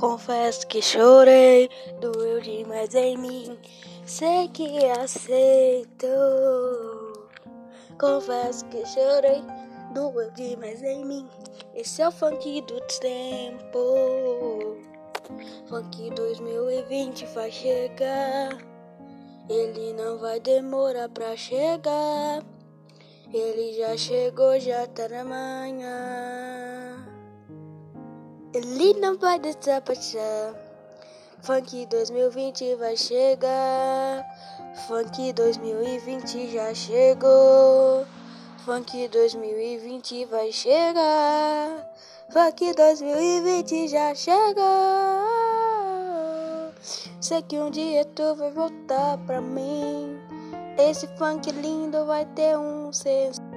Confesso que chorei, doeu demais em mim. Sei que aceitou. Confesso que chorei, doeu demais em mim. Esse é o funk do tempo. Funk 2020 vai chegar. Ele não vai demorar pra chegar. Ele já chegou, já tá na manhã. Ele não vai desaparecer. Funk 2020 vai chegar. Funk 2020 já chegou. Funk 2020 vai chegar. Funk 2020 já chegou. Sei que um dia tu vai voltar pra mim. Esse funk lindo vai ter um senso.